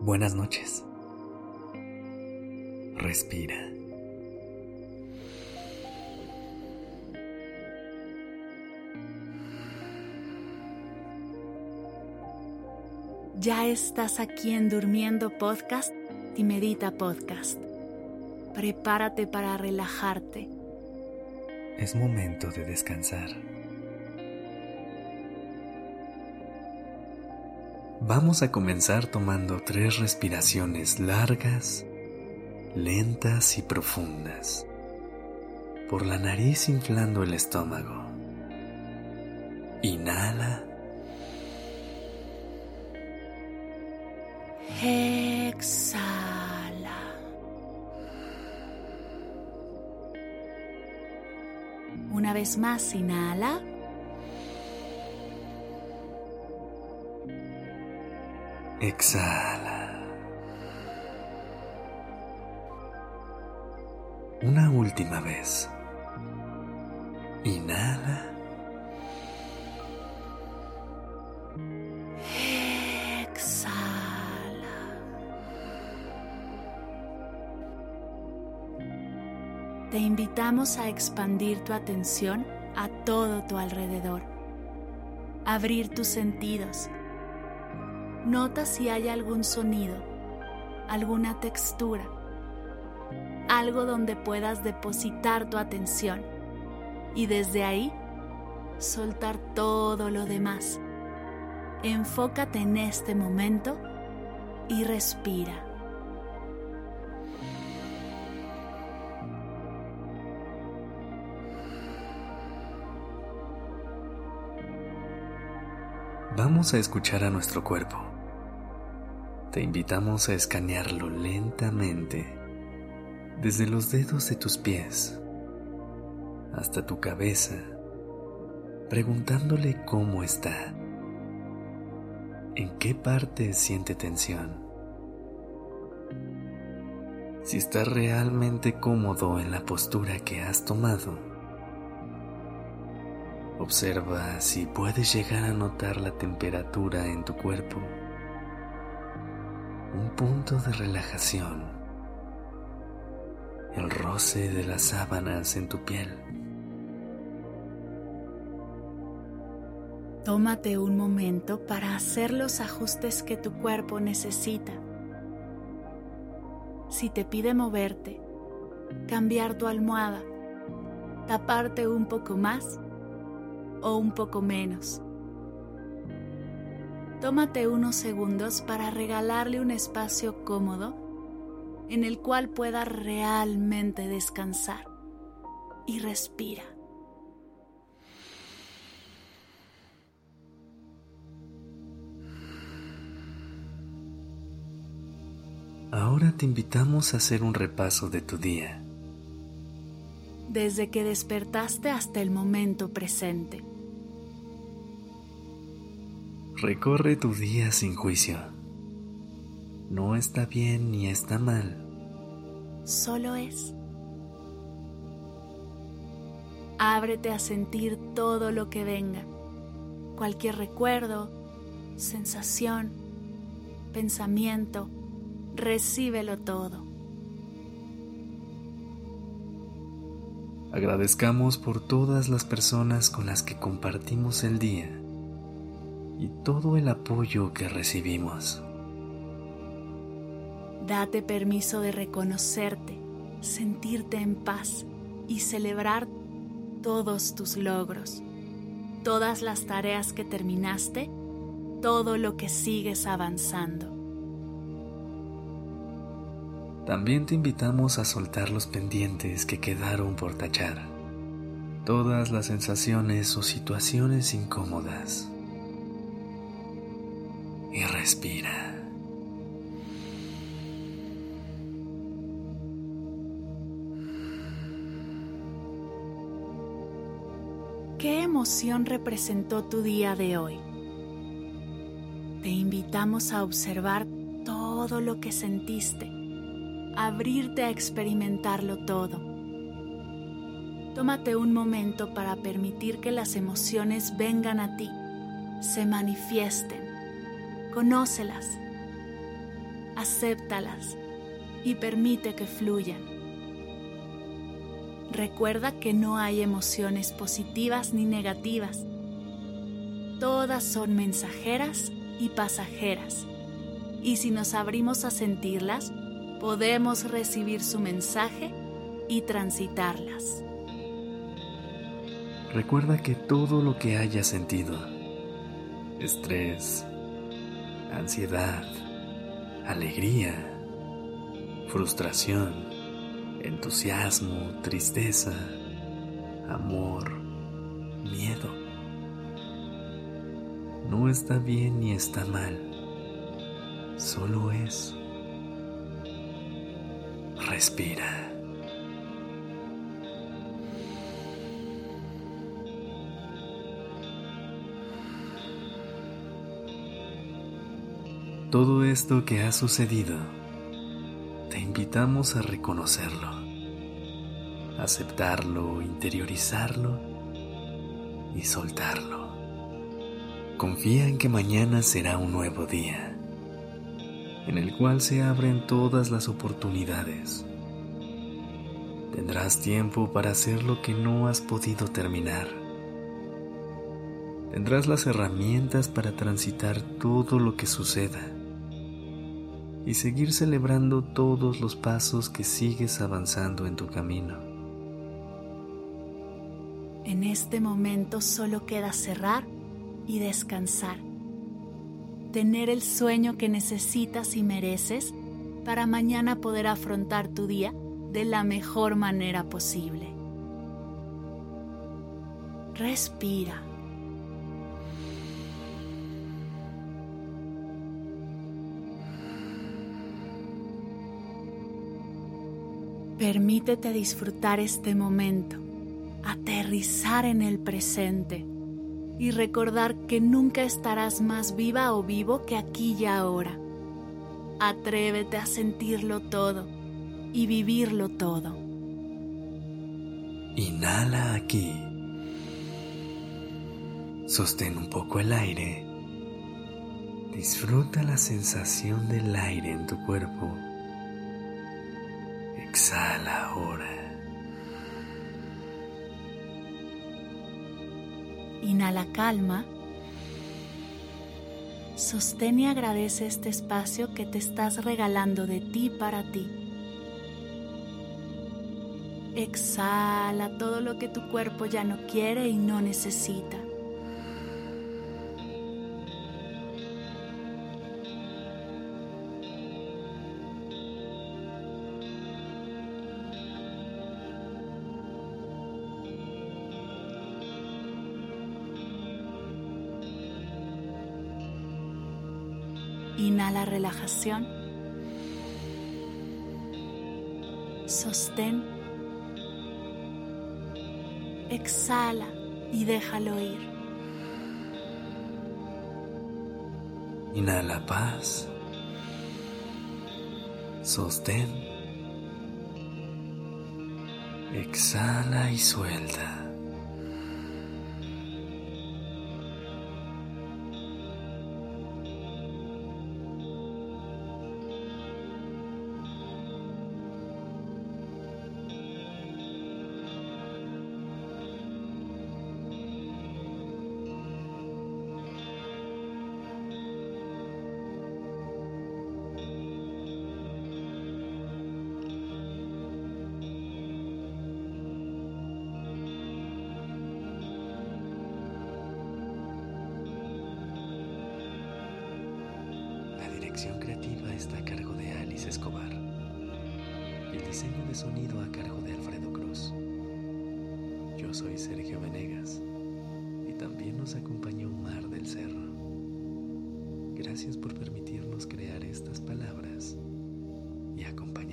Buenas noches. Respira. Ya estás aquí en Durmiendo Podcast y Medita Podcast. Prepárate para relajarte. Es momento de descansar. Vamos a comenzar tomando tres respiraciones largas, lentas y profundas. Por la nariz inflando el estómago. Inhala. Exhala. Vez más, inhala. Exhala. Una última vez. Inhala. Te invitamos a expandir tu atención a todo tu alrededor. Abrir tus sentidos. Nota si hay algún sonido, alguna textura, algo donde puedas depositar tu atención y desde ahí soltar todo lo demás. Enfócate en este momento y respira. Vamos a escuchar a nuestro cuerpo. Te invitamos a escanearlo lentamente desde los dedos de tus pies hasta tu cabeza, preguntándole cómo está, en qué parte siente tensión, si está realmente cómodo en la postura que has tomado. Observa si puedes llegar a notar la temperatura en tu cuerpo, un punto de relajación, el roce de las sábanas en tu piel. Tómate un momento para hacer los ajustes que tu cuerpo necesita. Si te pide moverte, cambiar tu almohada, taparte un poco más o un poco menos. Tómate unos segundos para regalarle un espacio cómodo en el cual puedas realmente descansar y respira. Ahora te invitamos a hacer un repaso de tu día. Desde que despertaste hasta el momento presente. Recorre tu día sin juicio. No está bien ni está mal. Solo es. Ábrete a sentir todo lo que venga, cualquier recuerdo, sensación, pensamiento, recíbelo todo. Agradezcamos por todas las personas con las que compartimos el día y todo el apoyo que recibimos. Date permiso de reconocerte, sentirte en paz y celebrar todos tus logros, todas las tareas que terminaste, todo lo que sigues avanzando. También te invitamos a soltar los pendientes que quedaron por tachar, todas las sensaciones o situaciones incómodas. Y respira. ¿Qué emoción representó tu día de hoy? Te invitamos a observar todo lo que sentiste, abrirte a experimentarlo todo. Tómate un momento para permitir que las emociones vengan a ti, se manifiesten, conócelas, acéptalas y permite que fluyan. Recuerda que no hay emociones positivas ni negativas. Todas son mensajeras y pasajeras. Y si nos abrimos a sentirlas, podemos recibir su mensaje y transitarlas. Recuerda que todo lo que hayas sentido, estrés, ansiedad, alegría, frustración, entusiasmo, tristeza, amor, miedo. No está bien ni está mal, solo es. Respira. Todo esto que ha sucedido te invitamos a reconocerlo, aceptarlo, interiorizarlo y soltarlo. Confía en que mañana será un nuevo día, en el cual se abren todas las oportunidades. Tendrás tiempo para hacer lo que no has podido terminar. Tendrás las herramientas para transitar todo lo que suceda y seguir celebrando todos los pasos que sigues avanzando en tu camino. En este momento solo queda cerrar y descansar. Tener el sueño que necesitas y mereces para mañana poder afrontar tu día de la mejor manera posible. Respira. Permítete disfrutar este momento, aterrizar en el presente y recordar que nunca estarás más viva o vivo que aquí y ahora. Atrévete a sentirlo todo y vivirlo todo. Inhala aquí. Sostén un poco el aire. Disfruta la sensación del aire en tu cuerpo Exhala ahora. Inhala calma. Sostén y agradece este espacio que te estás regalando de ti para ti. Exhala todo lo que tu cuerpo ya no quiere y no necesita. Inhala relajación. Sostén. Exhala y déjalo ir. Inhala paz. Sostén. Exhala y suelta. Dirección creativa está a cargo de Alice Escobar. El diseño de sonido a cargo de Alfredo Cruz. Yo soy Sergio Venegas y también nos acompañó Mar del Cerro. Gracias por permitirnos crear estas palabras y acompañar.